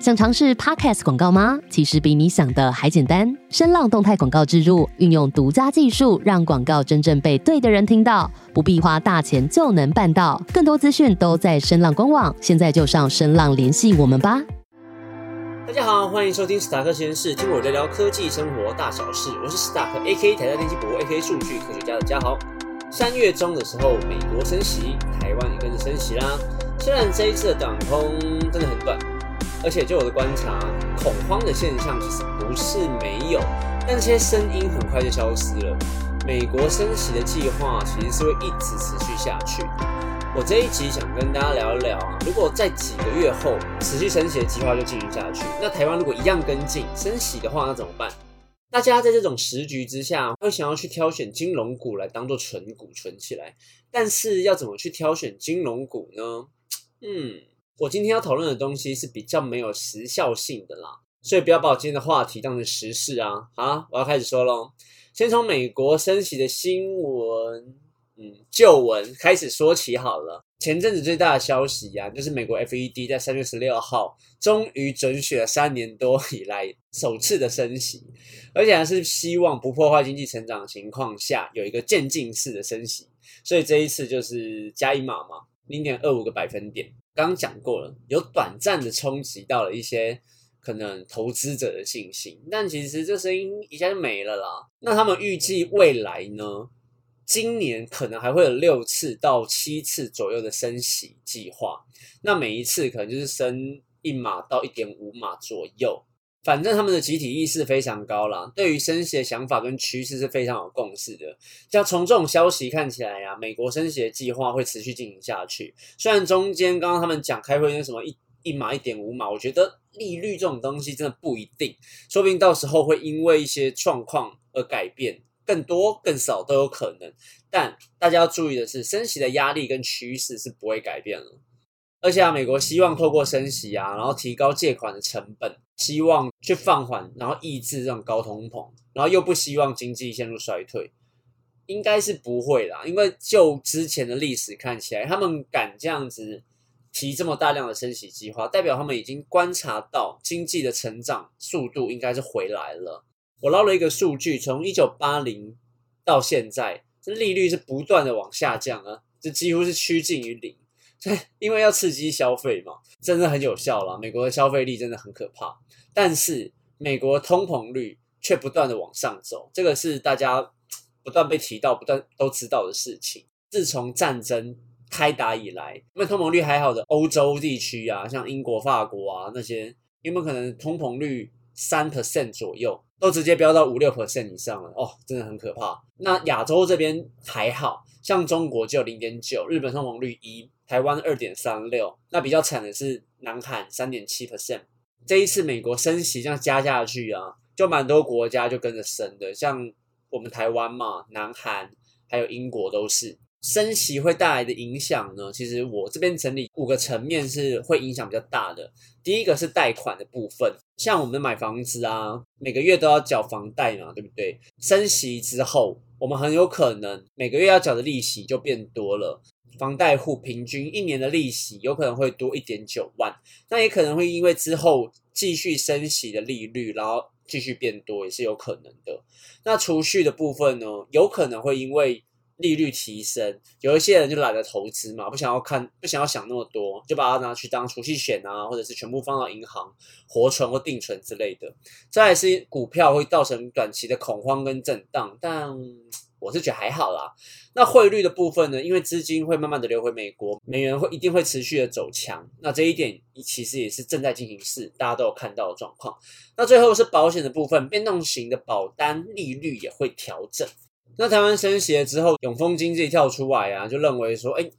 想尝试 Podcast 广告吗？其实比你想的还简单。声浪动态广告植入，运用独家技术，让广告真正被对的人听到，不必花大钱就能办到。更多资讯都在声浪官网，现在就上声浪联系我们吧。大家好，欢迎收听史塔克实验室，听我聊聊科技生活大小事。我是史塔克 A.K. 台大电机博 A.K. 数据科学家的嘉豪。三月中的时候，美国升息，台湾也跟着升息啦。虽然这一次的短空真的很短。而且就我的观察，恐慌的现象其实不是没有，但这些声音很快就消失了。美国升息的计划其实是会一直持续下去。我这一集想跟大家聊一聊啊，如果在几个月后持续升息的计划就进行下去，那台湾如果一样跟进升息的话，那怎么办？大家在这种时局之下，会想要去挑选金融股来当做存股存起来，但是要怎么去挑选金融股呢？嗯。我今天要讨论的东西是比较没有时效性的啦，所以不要把我今天的话题当成时事啊！好，我要开始说喽。先从美国升息的新闻，嗯，旧闻开始说起好了。前阵子最大的消息呀，就是美国 FED 在三月十六号终于准许了三年多以来首次的升息，而且还是希望不破坏经济成长情况下有一个渐进式的升息，所以这一次就是加一码嘛，零点二五个百分点。刚讲过了，有短暂的冲击到了一些可能投资者的信心，但其实这声音一下就没了啦。那他们预计未来呢，今年可能还会有六次到七次左右的升息计划，那每一次可能就是升一码到一点五码左右。反正他们的集体意识非常高啦，对于升息的想法跟趋势是非常有共识的。像从这种消息看起来呀，美国升息的计划会持续进行下去。虽然中间刚刚他们讲开会那什么一一码一点五码，我觉得利率这种东西真的不一定，说不定到时候会因为一些状况而改变，更多更少都有可能。但大家要注意的是，升息的压力跟趋势是不会改变了。而且啊，美国希望透过升息啊，然后提高借款的成本，希望去放缓，然后抑制这种高通膨，然后又不希望经济陷入衰退，应该是不会啦。因为就之前的历史看起来，他们敢这样子提这么大量的升息计划，代表他们已经观察到经济的成长速度应该是回来了。我捞了一个数据，从一九八零到现在，这利率是不断的往下降啊，这几乎是趋近于零。对，因为要刺激消费嘛，真的很有效了。美国的消费力真的很可怕，但是美国通膨率却不断的往上走，这个是大家不断被提到、不断都知道的事情。自从战争开打以来，因为通膨率还好的欧洲地区啊，像英国、法国啊那些，有没有可能通膨率三 percent 左右，都直接飙到五六 percent 以上了？哦，真的很可怕。那亚洲这边还好像中国就零点九，日本通膨率一。台湾二点三六，那比较惨的是南韩三点七 percent。这一次美国升息这样加下去啊，就蛮多国家就跟着升的，像我们台湾嘛，南韩还有英国都是升息会带来的影响呢。其实我这边整理五个层面是会影响比较大的。第一个是贷款的部分，像我们买房子啊，每个月都要缴房贷嘛，对不对？升息之后，我们很有可能每个月要缴的利息就变多了。房贷户平均一年的利息有可能会多一点九万，那也可能会因为之后继续升息的利率，然后继续变多，也是有可能的。那储蓄的部分呢，有可能会因为利率提升，有一些人就懒得投资嘛，不想要看，不想要想那么多，就把它拿去当储蓄险啊，或者是全部放到银行活存或定存之类的。再是股票会造成短期的恐慌跟震荡，但。我是觉得还好啦。那汇率的部分呢？因为资金会慢慢的流回美国，美元会一定会持续的走强。那这一点其实也是正在进行式，大家都有看到的状况。那最后是保险的部分，变动型的保单利率也会调整。那台湾升息了之后，永丰经济跳出来啊，就认为说，哎，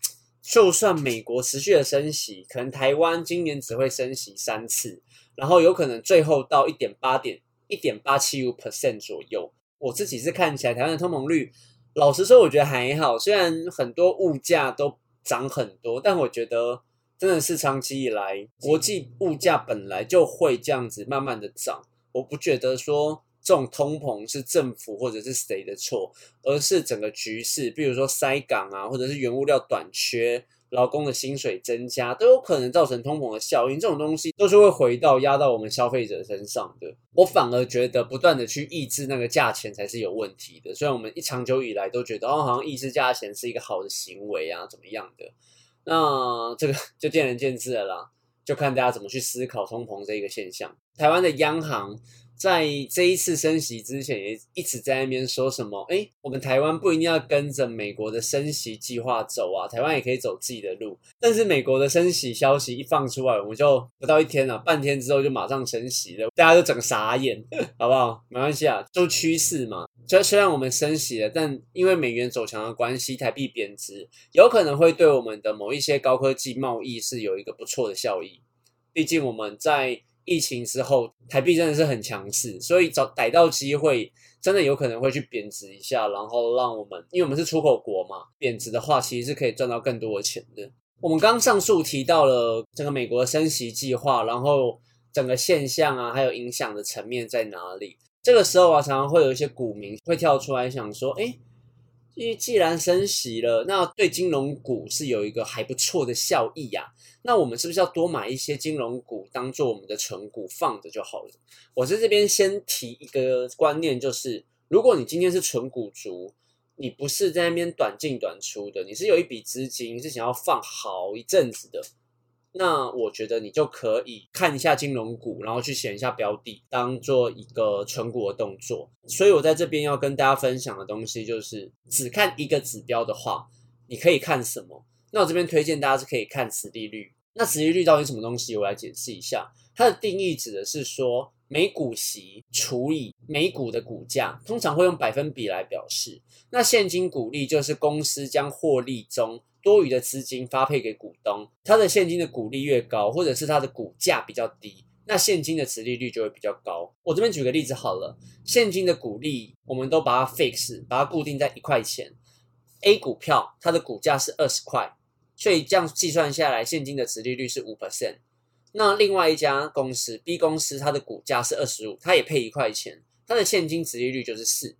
就算美国持续的升息，可能台湾今年只会升息三次，然后有可能最后到一点八点一点八七五 percent 左右。我自己是看起来台湾的通膨率，老实说，我觉得还好。虽然很多物价都涨很多，但我觉得真的是长期以来国际物价本来就会这样子慢慢的涨。我不觉得说这种通膨是政府或者是谁的错，而是整个局势，比如说塞港啊，或者是原物料短缺，劳工的薪水增加，都有可能造成通膨的效应。这种东西都是会回到压到我们消费者身上的。我反而觉得不断的去抑制那个价钱才是有问题的。虽然我们一长久以来都觉得哦，好像抑制价钱是一个好的行为啊，怎么样的？那这个就见仁见智了啦，就看大家怎么去思考通膨这一个现象。台湾的央行。在这一次升息之前，也一直在那边说什么？哎，我们台湾不一定要跟着美国的升息计划走啊，台湾也可以走自己的路。但是美国的升息消息一放出来，我们就不到一天了，半天之后就马上升息了，大家都整个傻眼，好不好？没关系啊，就趋势嘛。虽虽然我们升息了，但因为美元走强的关系，台币贬值，有可能会对我们的某一些高科技贸易是有一个不错的效益。毕竟我们在。疫情之后，台币真的是很强势，所以找逮到机会，真的有可能会去贬值一下，然后让我们，因为我们是出口国嘛，贬值的话，其实是可以赚到更多的钱的。我们刚上述提到了整个美国的升息计划，然后整个现象啊，还有影响的层面在哪里？这个时候啊，常常会有一些股民会跳出来想说，哎。因为既然升息了，那对金融股是有一个还不错的效益呀。那我们是不是要多买一些金融股，当做我们的存股放着就好了？我在这边先提一个观念，就是如果你今天是纯股族，你不是在那边短进短出的，你是有一笔资金是想要放好一阵子的。那我觉得你就可以看一下金融股，然后去选一下标的，当做一个存股的动作。所以我在这边要跟大家分享的东西，就是只看一个指标的话，你可以看什么？那我这边推荐大家是可以看殖利率。那殖利率到底什么东西？我来解释一下。它的定义指的是说，每股息除以每股的股价，通常会用百分比来表示。那现金股利就是公司将获利中。多余的资金发配给股东，它的现金的股利越高，或者是它的股价比较低，那现金的持利率就会比较高。我这边举个例子好了，现金的股利我们都把它 fix，把它固定在一块钱。A 股票它的股价是二十块，所以这样计算下来，现金的持利率是五 percent。那另外一家公司 B 公司它的股价是二十五，它也配一块钱，它的现金值利率就是四。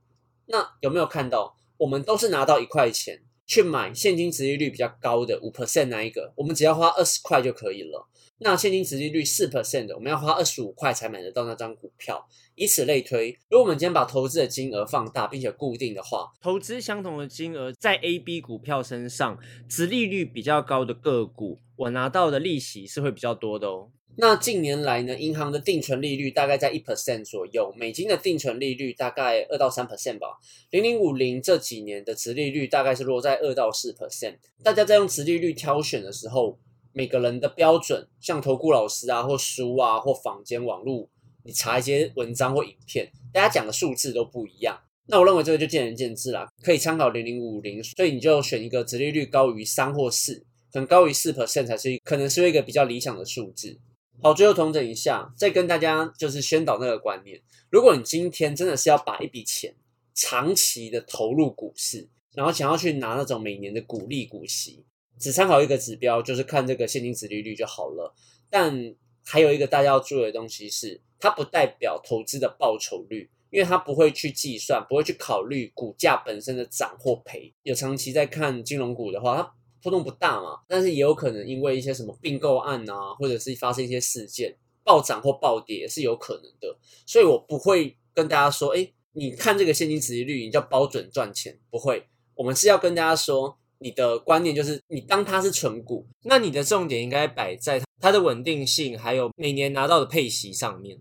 那有没有看到？我们都是拿到一块钱。去买现金值利率比较高的五 percent 那一个，我们只要花二十块就可以了。那现金值利率四 percent 的，我们要花二十五块才买得到那张股票。以此类推，如果我们今天把投资的金额放大并且固定的话，投资相同的金额在 A、B 股票身上，值利率比较高的个股，我拿到的利息是会比较多的哦。那近年来呢，银行的定存利率大概在一 percent 左右，美金的定存利率大概二到三 percent 吧。零零五零这几年的值利率大概是落在二到四 percent。大家在用值利率挑选的时候，每个人的标准，像投顾老师啊，或书啊，或坊间网络，你查一些文章或影片，大家讲的数字都不一样。那我认为这个就见仁见智啦，可以参考零零五零，所以你就选一个值利率高于三或四，可能高于四 percent 才是可能是一个比较理想的数字。好，最后统整一下，再跟大家就是宣导那个观念。如果你今天真的是要把一笔钱长期的投入股市，然后想要去拿那种每年的股利股息，只参考一个指标，就是看这个现金值利率就好了。但还有一个大家要注意的东西是，它不代表投资的报酬率，因为它不会去计算，不会去考虑股价本身的涨或赔。有长期在看金融股的话，波动不大嘛，但是也有可能因为一些什么并购案啊，或者是发生一些事件暴涨或暴跌是有可能的，所以我不会跟大家说，哎，你看这个现金值率，你叫包准赚钱，不会。我们是要跟大家说，你的观念就是你当它是纯股，那你的重点应该摆在它的稳定性，还有每年拿到的配息上面。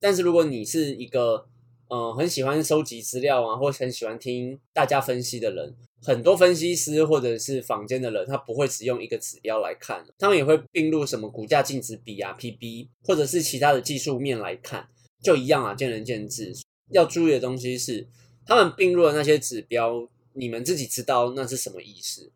但是如果你是一个嗯很喜欢收集资料啊，或很喜欢听大家分析的人。很多分析师或者是坊间的人，他不会只用一个指标来看，他们也会并入什么股价净值比啊、PB，或者是其他的技术面来看，就一样啊，见仁见智。要注意的东西是，他们并入的那些指标，你们自己知道那是什么意思。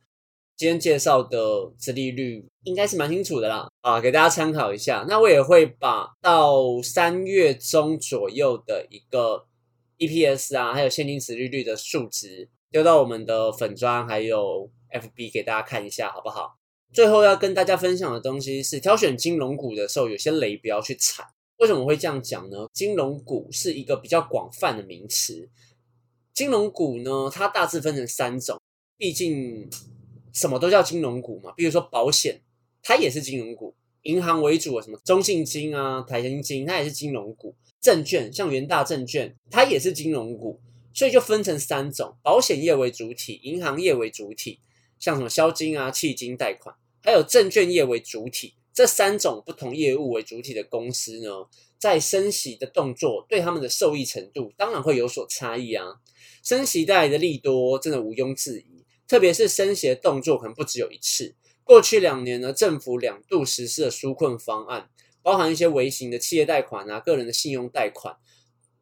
今天介绍的殖利率应该是蛮清楚的啦，啊，给大家参考一下。那我也会把到三月中左右的一个 EPS 啊，还有现金殖利率的数值。丢到我们的粉砖还有 FB 给大家看一下，好不好？最后要跟大家分享的东西是，挑选金融股的时候，有些雷不要去踩。为什么会这样讲呢？金融股是一个比较广泛的名词。金融股呢，它大致分成三种，毕竟什么都叫金融股嘛，比如说保险，它也是金融股；银行为主的什么中信金啊、台新金，它也是金融股；证券像元大证券，它也是金融股。所以就分成三种：保险业为主体，银行业为主体，像什么销金啊、契金贷款，还有证券业为主体。这三种不同业务为主体的公司呢，在升息的动作对他们的受益程度，当然会有所差异啊。升息带来的利多，真的毋庸置疑。特别是升息的动作可能不只有一次。过去两年呢，政府两度实施了纾困方案，包含一些微型的企业贷款啊、个人的信用贷款。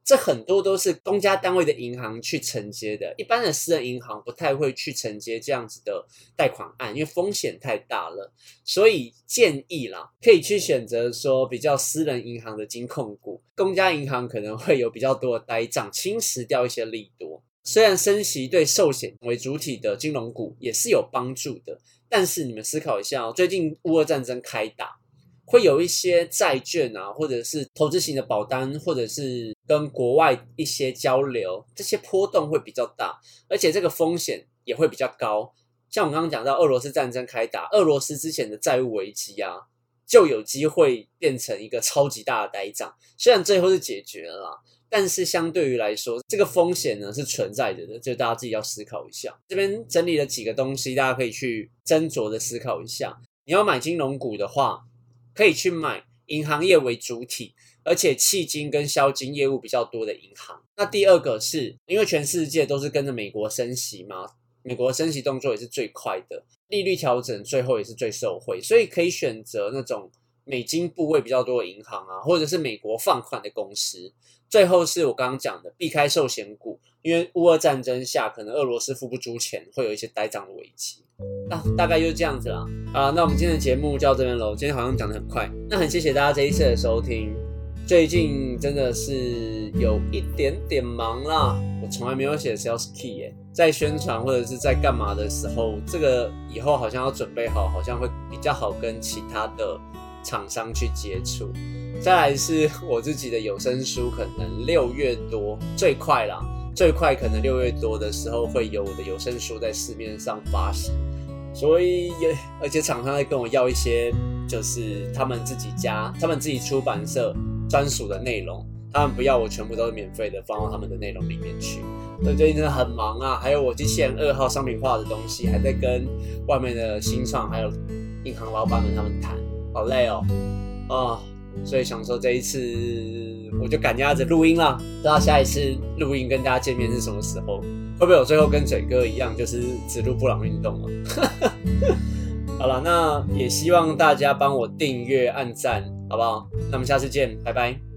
这很多都是公家单位的银行去承接的，一般的私人银行不太会去承接这样子的贷款案，因为风险太大了。所以建议啦，可以去选择说比较私人银行的金控股，公家银行可能会有比较多的呆账，侵蚀掉一些利多。虽然升息对寿险为主体的金融股也是有帮助的，但是你们思考一下哦，最近乌俄战争开打。会有一些债券啊，或者是投资型的保单，或者是跟国外一些交流，这些波动会比较大，而且这个风险也会比较高。像我刚刚讲到俄罗斯战争开打，俄罗斯之前的债务危机啊，就有机会变成一个超级大的呆账。虽然最后是解决了，但是相对于来说，这个风险呢是存在着的，就大家自己要思考一下。这边整理了几个东西，大家可以去斟酌的思考一下。你要买金融股的话。可以去买银行业为主体，而且迄金跟销金业务比较多的银行。那第二个是因为全世界都是跟着美国升息嘛，美国升息动作也是最快的，利率调整最后也是最受惠，所以可以选择那种美金部位比较多的银行啊，或者是美国放款的公司。最后是我刚刚讲的避开寿险股，因为乌俄战争下可能俄罗斯付不出钱，会有一些呆账的危机。那大概就是这样子啦。啊，那我们今天的节目就到这边喽。今天好像讲的很快，那很谢谢大家这一次的收听。最近真的是有一点点忙啦，我从来没有写 sales key 耶，在宣传或者是在干嘛的时候，这个以后好像要准备好，好像会比较好跟其他的厂商去接触。再来是我自己的有声书，可能六月多最快啦，最快可能六月多的时候会有我的有声书在市面上发行。所以也，而且厂商在跟我要一些，就是他们自己家、他们自己出版社专属的内容，他们不要我全部都是免费的放到他们的内容里面去。所以最近真的很忙啊，还有我机器人二号商品化的东西，还在跟外面的新创还有银行老板们他们谈，好累哦，啊，所以想说这一次我就赶鸭子录音了，不知道下一次录音跟大家见面是什么时候。会不会我最后跟嘴哥一样，就是只录布朗运动啊？好了，那也希望大家帮我订阅、按赞，好不好？那我们下次见，拜拜。